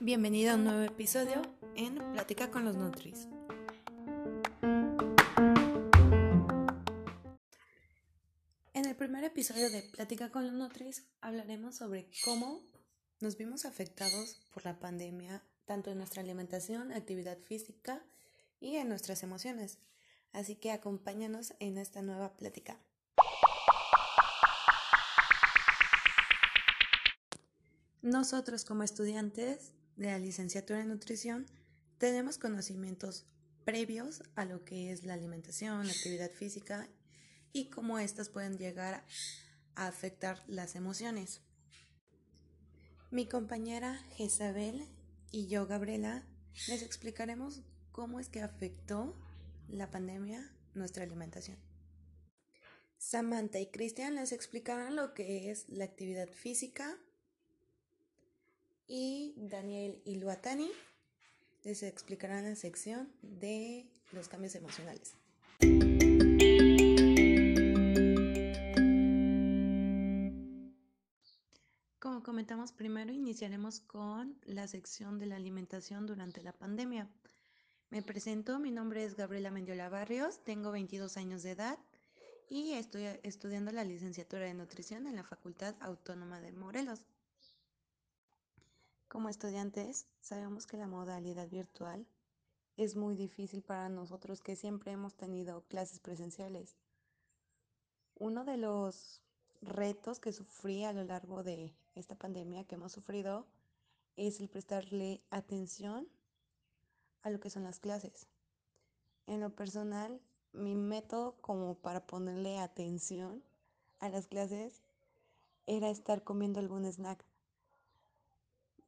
Bienvenido a un nuevo episodio en Plática con los Nutris. En el primer episodio de Plática con los Nutris hablaremos sobre cómo nos vimos afectados por la pandemia tanto en nuestra alimentación, actividad física y en nuestras emociones. Así que acompáñanos en esta nueva plática. Nosotros como estudiantes de la licenciatura en nutrición tenemos conocimientos previos a lo que es la alimentación, la actividad física y cómo éstas pueden llegar a afectar las emociones. Mi compañera Jezabel y yo, Gabriela, les explicaremos cómo es que afectó la pandemia nuestra alimentación. Samantha y Cristian les explicarán lo que es la actividad física y Daniel y Luatani les explicarán la sección de los cambios emocionales. Como comentamos primero, iniciaremos con la sección de la alimentación durante la pandemia. Me presento, mi nombre es Gabriela Mendiola Barrios, tengo 22 años de edad y estoy estudiando la licenciatura de nutrición en la Facultad Autónoma de Morelos. Como estudiantes, sabemos que la modalidad virtual es muy difícil para nosotros que siempre hemos tenido clases presenciales. Uno de los retos que sufrí a lo largo de esta pandemia que hemos sufrido es el prestarle atención a lo que son las clases. En lo personal, mi método como para ponerle atención a las clases era estar comiendo algún snack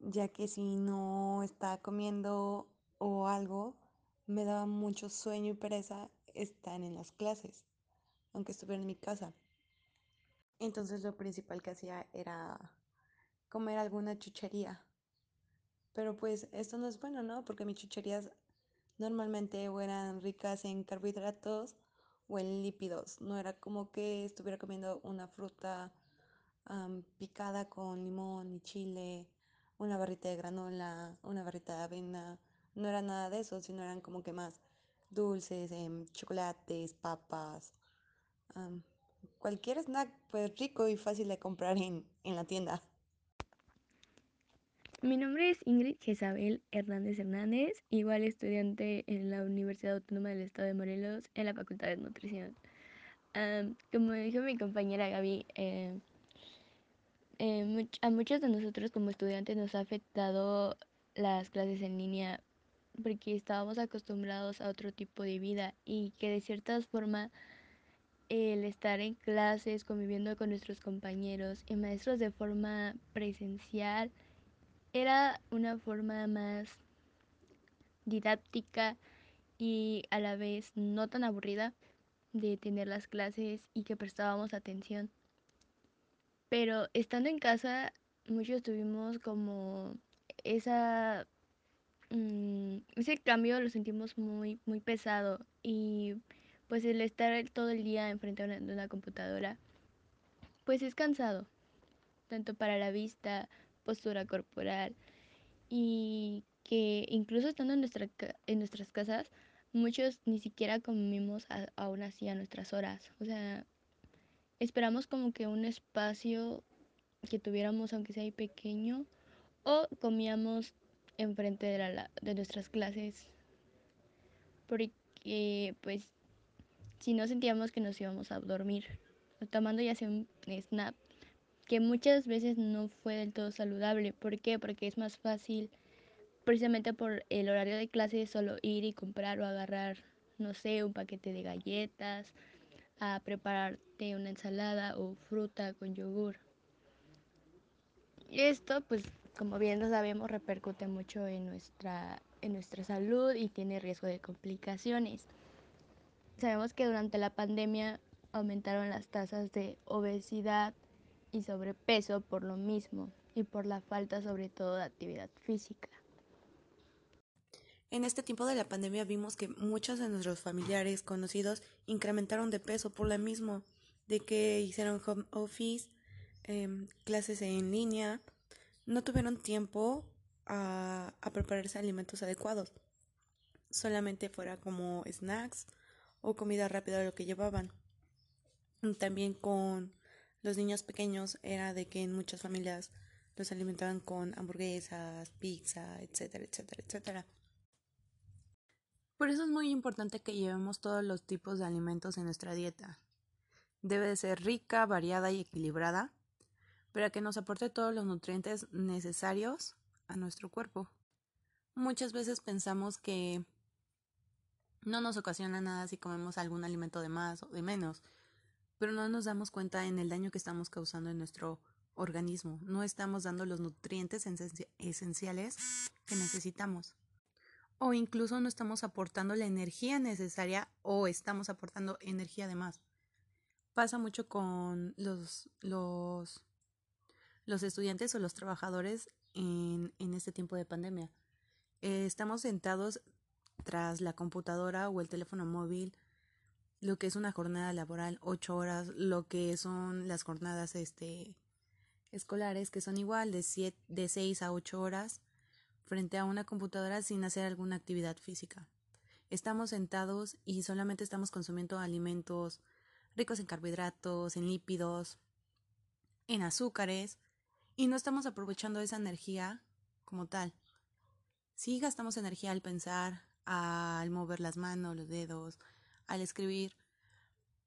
ya que si no estaba comiendo o algo, me daba mucho sueño y pereza estar en las clases, aunque estuviera en mi casa. Entonces lo principal que hacía era comer alguna chuchería. Pero pues esto no es bueno, ¿no? Porque mis chucherías normalmente eran ricas en carbohidratos o en lípidos. No era como que estuviera comiendo una fruta picada con limón y chile una barrita de granola, una barrita de avena. No era nada de eso, sino eran como que más dulces, em, chocolates, papas. cualquier snack pues rico y fácil de comprar en, en la tienda. Mi nombre es Ingrid Jezabel Hernández Hernández, igual estudiante en la Universidad Autónoma del Estado de Morelos en la Facultad de Nutrición. como dijo mi compañera Gaby, eh, eh, a muchos de nosotros como estudiantes nos ha afectado las clases en línea porque estábamos acostumbrados a otro tipo de vida y que de cierta forma el estar en clases, conviviendo con nuestros compañeros y maestros de forma presencial era una forma más didáctica y a la vez no tan aburrida de tener las clases y que prestábamos atención. Pero estando en casa, muchos tuvimos como esa mm, ese cambio lo sentimos muy muy pesado y pues el estar todo el día enfrente de una, computadora pues es cansado tanto para la vista postura corporal y que incluso estando en nuestra en nuestras casas muchos ni siquiera comimos aún así a nuestras horas o sea esperamos como que un espacio que tuviéramos, aunque sea ahí pequeño, o comíamos enfrente de, la, de nuestras clases, porque pues si no sentíamos que nos íbamos a dormir, tomando ya sea un snap, que muchas veces no fue del todo saludable. ¿Por qué? Porque es más fácil, precisamente por el horario de clase, solo ir y comprar o agarrar, no sé, un paquete de galletas, a una ensalada o fruta con yogur. Esto, pues, como bien lo sabemos, repercute mucho en nuestra, en nuestra salud y tiene riesgo de complicaciones. Sabemos que durante la pandemia aumentaron las tasas de obesidad y sobrepeso por lo mismo y por la falta sobre todo de actividad física. En este tiempo de la pandemia vimos que muchos de nuestros familiares conocidos incrementaron de peso por lo mismo, de que hicieron home office, em, clases en línea, no tuvieron tiempo a, a prepararse alimentos adecuados. Solamente fuera como snacks o comida rápida lo que llevaban. También con los niños pequeños era de que en muchas familias los alimentaban con hamburguesas, pizza, etcétera, etcétera, etcétera. Por eso es muy importante que llevemos todos los tipos de alimentos en nuestra dieta. Debe de ser rica, variada y equilibrada para que nos aporte todos los nutrientes necesarios a nuestro cuerpo. Muchas veces pensamos que no nos ocasiona nada si comemos algún alimento de más o de menos, pero no nos damos cuenta en el daño que estamos causando en nuestro organismo. No estamos dando los nutrientes esenciales que necesitamos. O incluso no estamos aportando la energía necesaria o estamos aportando energía de más. Pasa mucho con los, los, los estudiantes o los trabajadores en, en este tiempo de pandemia. Eh, estamos sentados tras la computadora o el teléfono móvil lo que es una jornada laboral, ocho horas, lo que son las jornadas este, escolares, que son igual de, siete, de seis a ocho horas, frente a una computadora sin hacer alguna actividad física. Estamos sentados y solamente estamos consumiendo alimentos ricos en carbohidratos, en lípidos, en azúcares, y no estamos aprovechando esa energía como tal. Sí gastamos energía al pensar, al mover las manos, los dedos, al escribir,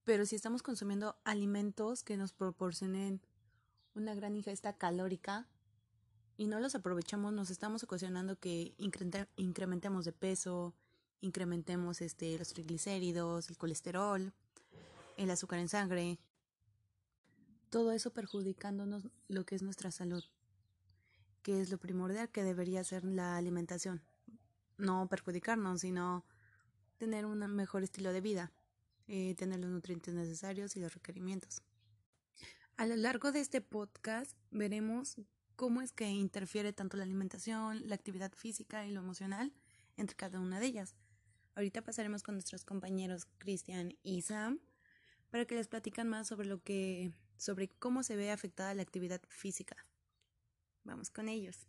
pero si estamos consumiendo alimentos que nos proporcionen una gran ingesta calórica y no los aprovechamos, nos estamos ocasionando que incrementemos de peso, incrementemos este, los triglicéridos, el colesterol, el azúcar en sangre, todo eso perjudicándonos lo que es nuestra salud, que es lo primordial que debería ser la alimentación. No perjudicarnos, sino tener un mejor estilo de vida, eh, tener los nutrientes necesarios y los requerimientos. A lo largo de este podcast veremos cómo es que interfiere tanto la alimentación, la actividad física y lo emocional entre cada una de ellas. Ahorita pasaremos con nuestros compañeros Cristian y Sam para que les platican más sobre lo que sobre cómo se ve afectada la actividad física. Vamos con ellos.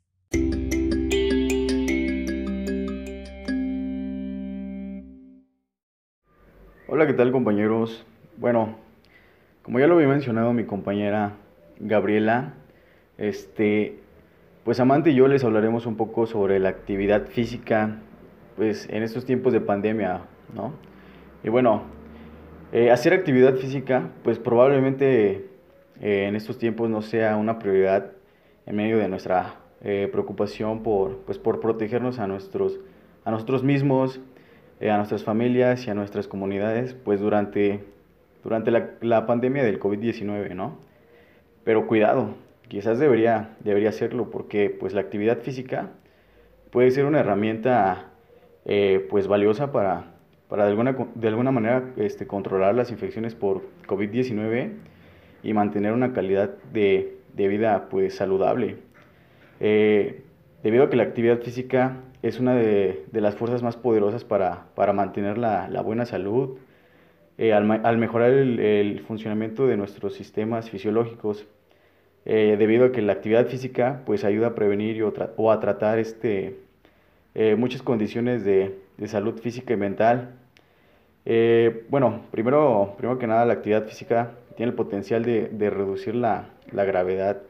Hola, ¿qué tal compañeros? Bueno, como ya lo había mencionado mi compañera Gabriela, este, pues Amante y yo les hablaremos un poco sobre la actividad física, pues en estos tiempos de pandemia, ¿no? Y bueno, eh, hacer actividad física, pues probablemente eh, en estos tiempos no sea una prioridad en medio de nuestra eh, preocupación por, pues, por protegernos a, nuestros, a nosotros mismos, a nuestras familias y a nuestras comunidades, pues durante, durante la, la pandemia del COVID-19, ¿no? Pero cuidado, quizás debería, debería hacerlo porque pues la actividad física puede ser una herramienta pues valiosa para, para de, alguna, de alguna manera este, controlar las infecciones por COVID-19 y mantener una calidad de, de vida pues saludable. Eh, debido a que la actividad física es una de, las fuerzas más poderosas para, mantener la, buena salud, eh, al, mejorar el, funcionamiento de nuestros sistemas fisiológicos, eh, debido a que la actividad física pues ayuda a prevenir o, a tratar este, eh, muchas condiciones de, salud física y mental. Bueno, primero, primero que nada la actividad física tiene el potencial de, reducir la, gravedad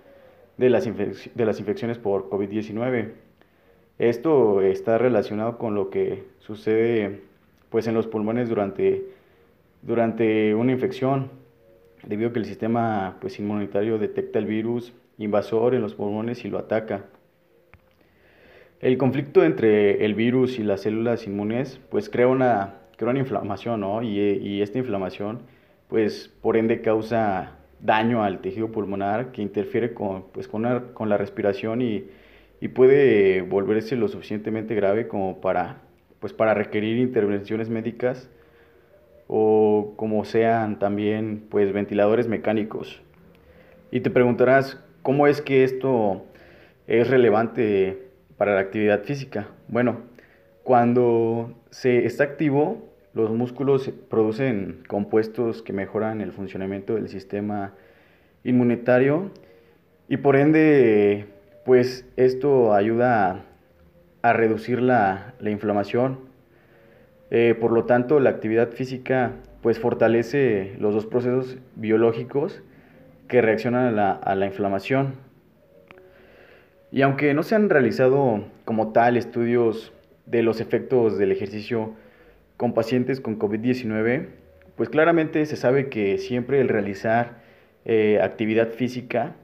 de las, infecciones por COVID-19. Esto está relacionado con lo que sucede pues en los pulmones durante, durante una infección, debido a que el sistema pues, inmunitario detecta el virus invasor en los pulmones y lo ataca. El conflicto entre el virus y las células inmunes pues crea una, crea una inflamación, ¿no? Y, y esta inflamación pues por ende causa daño al tejido pulmonar que interfiere con, pues, con, con la respiración y y puede volverse lo suficientemente grave como para, pues para requerir intervenciones médicas o como sean también pues ventiladores mecánicos. Y te preguntarás, ¿cómo es que esto es relevante para la actividad física? Bueno, cuando se está activo, los músculos producen compuestos que mejoran el funcionamiento del sistema inmunitario y por ende, pues esto ayuda a, reducir la, inflamación. Eh, por lo tanto, la actividad física pues fortalece los dos procesos biológicos que reaccionan a la inflamación. Y aunque no se han realizado como tal estudios de los efectos del ejercicio con pacientes con COVID-19, pues claramente se sabe que siempre el realizar eh, actividad física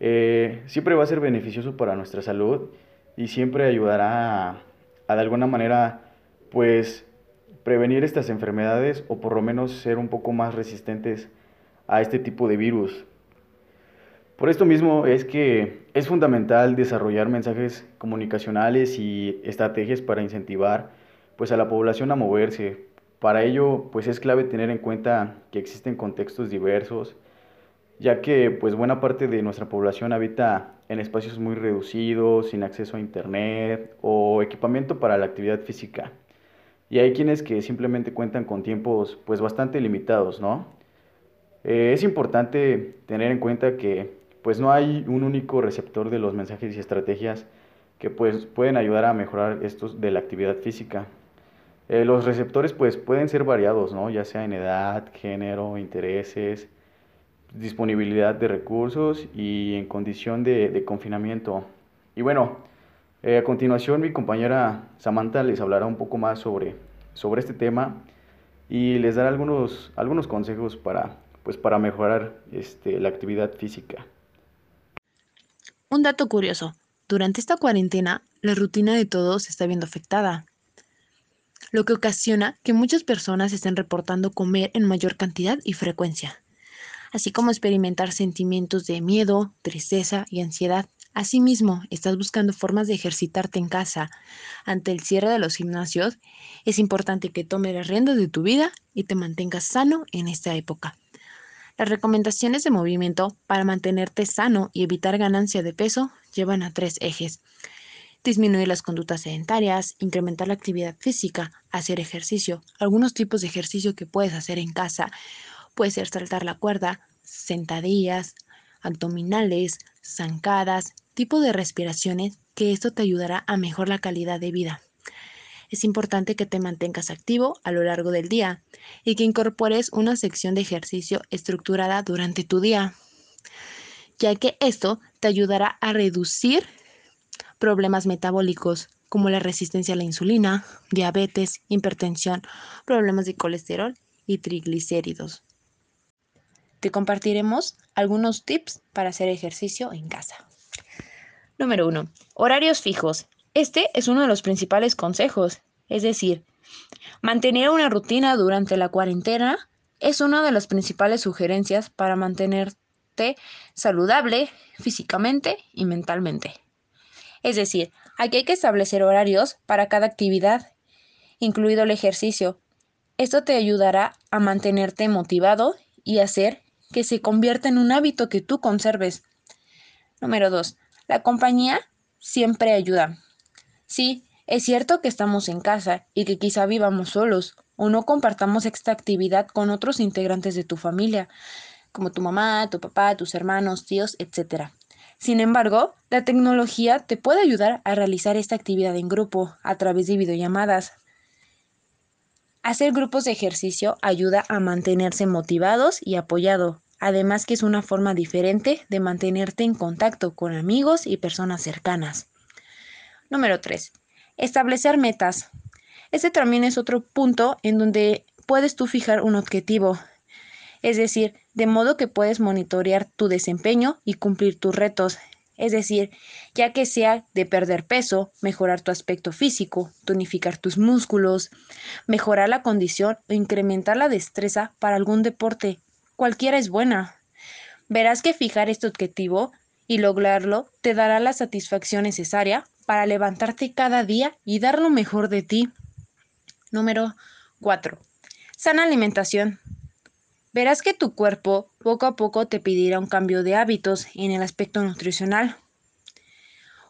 eh, siempre va a ser beneficioso para nuestra salud y siempre ayudará a, a, de alguna manera pues prevenir estas enfermedades o por lo menos ser un poco más resistentes a este tipo de virus. Por esto mismo es que es fundamental desarrollar mensajes comunicacionales y estrategias para incentivar pues a la población a moverse. Para ello pues es clave tener en cuenta que existen contextos diversos, ya que pues buena parte de nuestra población habita en espacios muy reducidos, sin acceso a internet o equipamiento para la actividad física. Y hay quienes que simplemente cuentan con tiempos pues bastante limitados, ¿no? Eh, es importante tener en cuenta que pues no hay un único receptor de los mensajes y estrategias que pues pueden ayudar a mejorar estos de la actividad física. Eh, los receptores pues pueden ser variados, ¿no? Ya sea en edad, género, intereses, disponibilidad de recursos y en condición de, confinamiento. Y bueno, eh, a continuación mi compañera Samantha les hablará un poco más sobre, sobre este tema y les dará algunos, algunos consejos para, pues, para mejorar este, la actividad física. Un dato curioso, durante esta cuarentena la rutina de todos se está viendo afectada, lo que ocasiona que muchas personas estén reportando comer en mayor cantidad y frecuencia, así como experimentar sentimientos de miedo, tristeza y ansiedad. Asimismo, estás buscando formas de ejercitarte en casa. Ante el cierre de los gimnasios, es importante que tomes las riendas de tu vida y te mantengas sano en esta época. Las recomendaciones de movimiento para mantenerte sano y evitar ganancia de peso llevan a tres ejes. Disminuir las conductas sedentarias, incrementar la actividad física, hacer ejercicio. Algunos tipos de ejercicio que puedes hacer en casa puede ser saltar la cuerda, sentadillas, abdominales, zancadas, tipo de respiraciones que esto te ayudará a mejorar la calidad de vida es importante que te mantengas activo a lo largo del día y que incorpores una sección de ejercicio estructurada durante tu día, ya que esto te ayudará a reducir problemas metabólicos como la resistencia a la insulina, diabetes, hipertensión, problemas de colesterol y triglicéridos. Te compartiremos algunos tips para hacer ejercicio en casa. Número 1. Horarios fijos. Este es uno de los principales consejos, es decir, mantener una rutina durante la cuarentena es una de las principales sugerencias para mantenerte saludable físicamente y mentalmente. Es decir, aquí hay que establecer horarios para cada actividad, incluido el ejercicio. Esto te ayudará a mantenerte motivado y hacer que se convierta en un hábito que tú conserves. Número 2. La compañía siempre ayuda. Sí, es cierto que estamos en casa y que quizá vivamos solos o no compartamos esta actividad con otros integrantes de tu familia, como tu mamá, tu papá, tus hermanos, tíos, etc. Sin embargo, la tecnología te puede ayudar a realizar esta actividad en grupo a través de videollamadas. Hacer grupos de ejercicio ayuda a mantenerse motivados y apoyado, además que es una forma diferente de mantenerte en contacto con amigos y personas cercanas. Número 3. Establecer metas. Este también es otro punto en donde puedes tú fijar un objetivo. Es decir, de modo que puedes monitorear tu desempeño y cumplir tus retos. Es decir, ya que sea de perder peso, mejorar tu aspecto físico, tonificar tus músculos, mejorar la condición o incrementar la destreza para algún deporte. Cualquiera es buena. Verás que fijar este objetivo y lograrlo te dará la satisfacción necesaria para levantarte cada día y dar lo mejor de ti. Número 4. Sana alimentación. Verás que tu cuerpo poco a poco te pedirá un cambio de hábitos en el aspecto nutricional.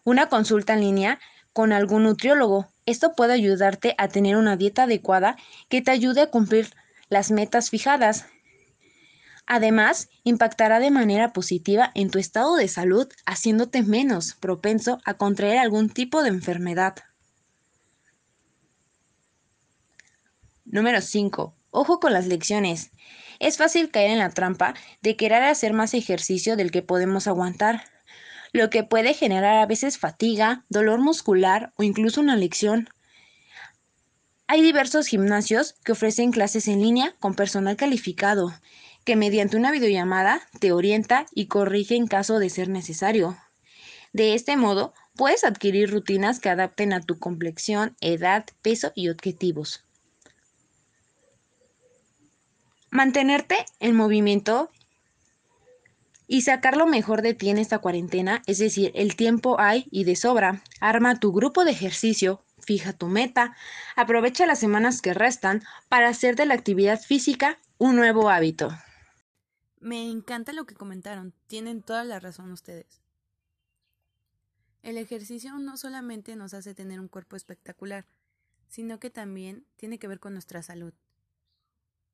Una consulta en línea con algún nutriólogo. Esto puede ayudarte a tener una dieta adecuada que te ayude a cumplir las metas fijadas. Además, impactará de manera positiva en tu estado de salud, haciéndote menos propenso a contraer algún tipo de enfermedad. Número 5. Ojo con las lecciones. Es fácil caer en la trampa de querer hacer más ejercicio del que podemos aguantar, lo que puede generar a veces fatiga, dolor muscular o incluso una lección. Hay diversos gimnasios que ofrecen clases en línea con personal calificado que mediante una videollamada te orienta y corrige en caso de ser necesario. De este modo, puedes adquirir rutinas que adapten a tu complexión, edad, peso y objetivos. Mantenerte en movimiento y sacar lo mejor de ti en esta cuarentena, es decir, el tiempo hay y de sobra. Arma tu grupo de ejercicio, fija tu meta, aprovecha las semanas que restan para hacer de la actividad física un nuevo hábito. Me encanta lo que comentaron, tienen toda la razón ustedes. El ejercicio no solamente nos hace tener un cuerpo espectacular, sino que también tiene que ver con nuestra salud.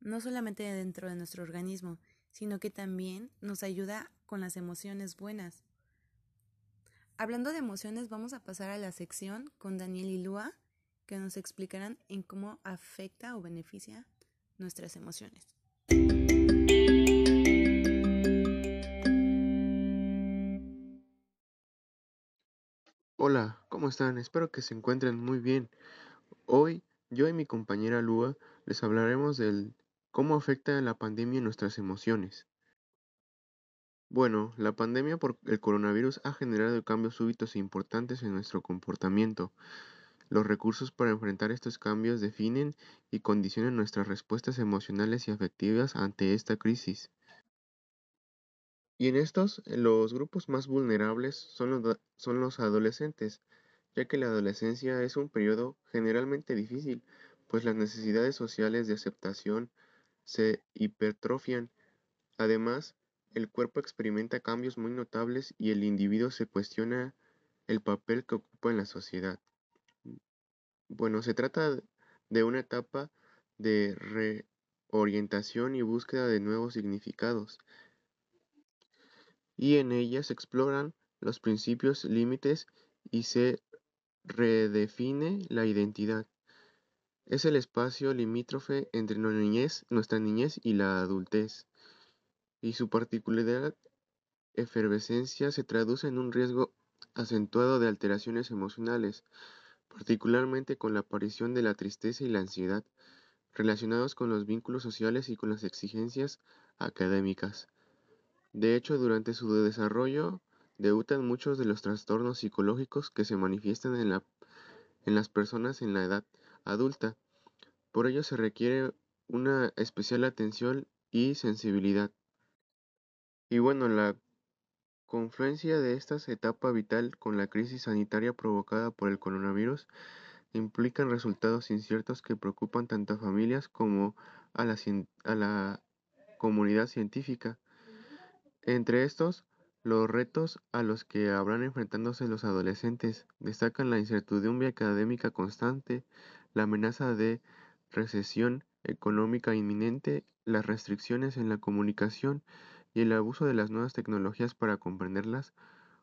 No solamente dentro de nuestro organismo, sino que también nos ayuda con las emociones buenas. Hablando de emociones, vamos a pasar a la sección con Daniel y Lua, que nos explicarán en cómo afecta o beneficia nuestras emociones. Hola, ¿cómo están? Espero que se encuentren muy bien. Hoy yo y mi compañera Lua les hablaremos del cómo afecta la pandemia nuestras emociones. Bueno, la pandemia por el coronavirus ha generado cambios súbitos e importantes en nuestro comportamiento. Los recursos para enfrentar estos cambios definen y condicionan nuestras respuestas emocionales y afectivas ante esta crisis. Y en estos, los grupos más vulnerables son los, son los adolescentes, ya que la adolescencia es un periodo generalmente difícil, pues las necesidades sociales de aceptación se hipertrofian. Además, el cuerpo experimenta cambios muy notables y el individuo se cuestiona el papel que ocupa en la sociedad. Bueno, se trata de una etapa de reorientación y búsqueda de nuevos significados y en ellas se exploran los principios límites y se redefine la identidad. Es el espacio limítrofe entre nuestra niñez y la adultez, y su particularidad efervescencia se traduce en un riesgo acentuado de alteraciones emocionales, particularmente con la aparición de la tristeza y la ansiedad, relacionados con los vínculos sociales y con las exigencias académicas. De hecho, durante su desarrollo debutan muchos de los trastornos psicológicos que se manifiestan en, la, en las personas en la edad adulta. Por ello se requiere una especial atención y sensibilidad. Y bueno, la confluencia de esta etapa vital con la crisis sanitaria provocada por el coronavirus implican resultados inciertos que preocupan tanto a familias como a la comunidad científica. Entre estos, los retos a los que habrán enfrentándose los adolescentes destacan la incertidumbre académica constante, la amenaza de recesión económica inminente, las restricciones en la comunicación y el abuso de las nuevas tecnologías para comprenderlas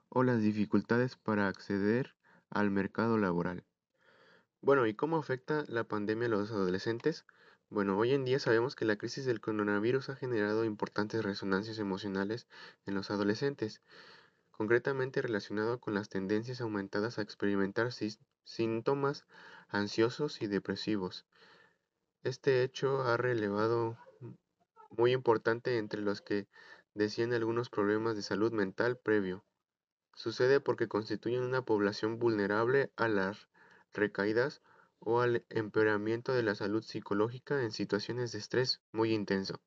o las dificultades para acceder al mercado laboral. Bueno, ¿y cómo afecta la pandemia a los adolescentes? Bueno, hoy en día sabemos que la crisis del coronavirus ha generado importantes resonancias emocionales en los adolescentes, concretamente relacionado con las tendencias aumentadas a experimentar síntomas ansiosos y depresivos. Este hecho ha relevado muy importante entre los que decían algunos problemas de salud mental previo. Sucede porque constituyen una población vulnerable a las recaídas o al empeoramiento de la salud psicológica en situaciones de estrés muy intenso.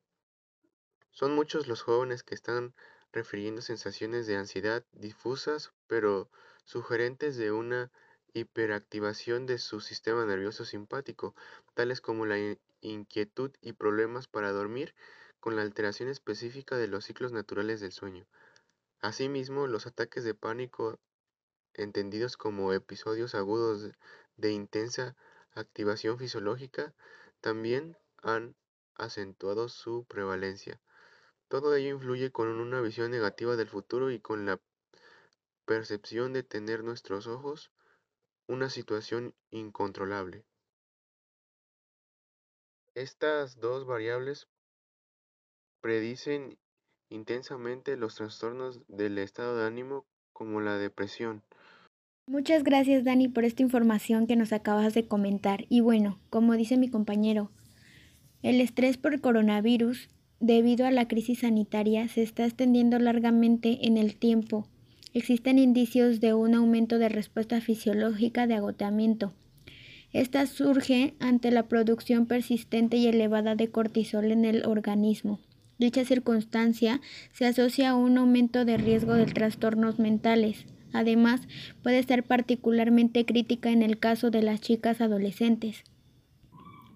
Son muchos los jóvenes que están refiriendo sensaciones de ansiedad difusas pero sugerentes de una hiperactivación de su sistema nervioso simpático, tales como la inquietud y problemas para dormir con la alteración específica de los ciclos naturales del sueño. Asimismo, los ataques de pánico entendidos como episodios agudos de intensa activación fisiológica, también han acentuado su prevalencia. Todo ello influye con una visión negativa del futuro y con la percepción de tener nuestros ojos una situación incontrolable. Estas dos variables predicen intensamente los trastornos del estado de ánimo como la depresión. Muchas gracias Dani por esta información que nos acabas de comentar. Y bueno, como dice mi compañero, el estrés por coronavirus debido a la crisis sanitaria se está extendiendo largamente en el tiempo. Existen indicios de un aumento de respuesta fisiológica de agotamiento. Esta surge ante la producción persistente y elevada de cortisol en el organismo. Dicha circunstancia se asocia a un aumento de riesgo de trastornos mentales. Además, puede ser particularmente crítica en el caso de las chicas adolescentes.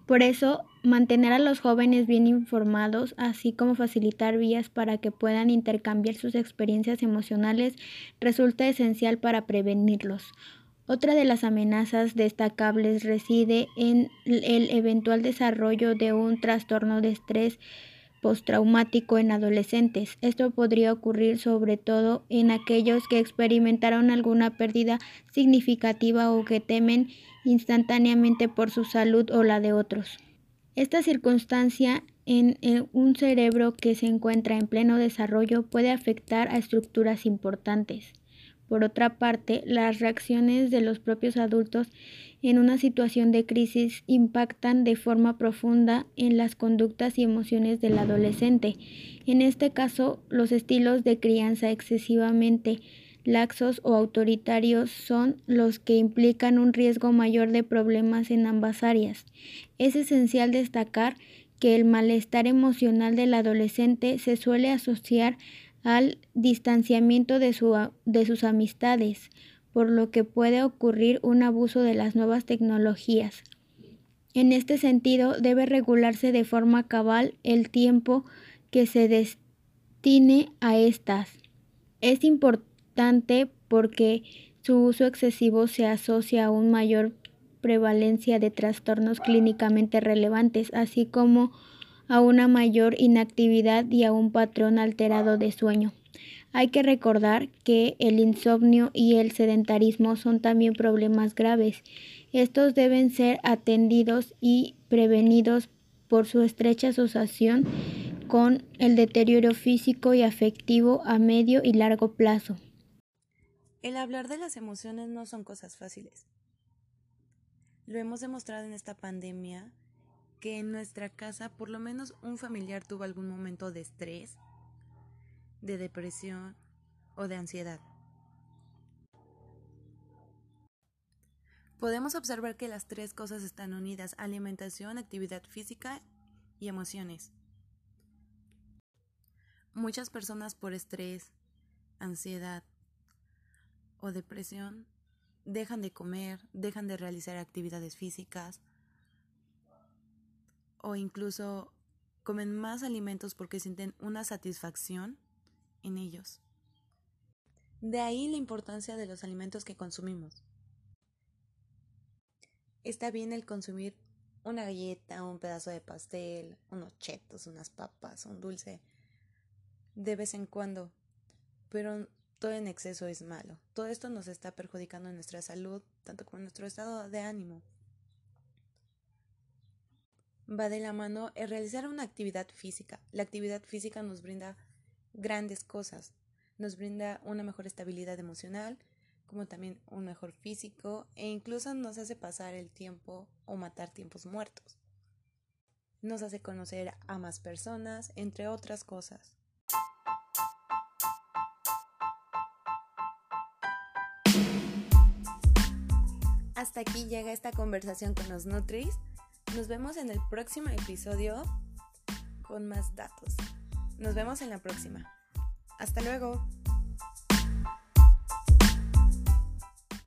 Por eso, mantener a los jóvenes bien informados, así como facilitar vías para que puedan intercambiar sus experiencias emocionales, resulta esencial para prevenirlos. Otra de las amenazas destacables reside en el eventual desarrollo de un trastorno de estrés postraumático en adolescentes. Esto podría ocurrir sobre todo en aquellos que experimentaron alguna pérdida significativa o que temen instantáneamente por su salud o la de otros. Esta circunstancia en un cerebro que se encuentra en pleno desarrollo puede afectar a estructuras importantes. Por otra parte, las reacciones de los propios adultos en una situación de crisis impactan de forma profunda en las conductas y emociones del adolescente. En este caso, los estilos de crianza excesivamente laxos o autoritarios son los que implican un riesgo mayor de problemas en ambas áreas. Es esencial destacar que el malestar emocional del adolescente se suele asociar al distanciamiento de, de sus amistades, por lo que puede ocurrir un abuso de las nuevas tecnologías. En este sentido, debe regularse de forma cabal el tiempo que se destine a estas. Es importante porque su uso excesivo se asocia a una mayor prevalencia de trastornos clínicamente relevantes, así como a una mayor inactividad y a un patrón alterado de sueño. Hay que recordar que el insomnio y el sedentarismo son también problemas graves. Estos deben ser atendidos y prevenidos por su estrecha asociación con el deterioro físico y afectivo a medio y largo plazo. El hablar de las emociones no son cosas fáciles. Lo hemos demostrado en esta pandemia que en nuestra casa por lo menos un familiar tuvo algún momento de estrés de depresión o de ansiedad. Podemos observar que las tres cosas están unidas, alimentación, actividad física y emociones. Muchas personas por estrés, ansiedad o depresión dejan de comer, dejan de realizar actividades físicas o incluso comen más alimentos porque sienten una satisfacción en ellos. De ahí la importancia de los alimentos que consumimos. Está bien el consumir una galleta, un pedazo de pastel, unos chetos, unas papas, un dulce, de vez en cuando, pero todo en exceso es malo. Todo esto nos está perjudicando en nuestra salud, tanto como en nuestro estado de ánimo. Va de la mano el realizar una actividad física. La actividad física nos brinda grandes cosas. Nos brinda una mejor estabilidad emocional, como también un mejor físico e incluso nos hace pasar el tiempo o matar tiempos muertos. Nos hace conocer a más personas, entre otras cosas. Hasta aquí llega esta conversación con los Nutris. Nos vemos en el próximo episodio con más datos. Nos vemos en la próxima. Hasta luego.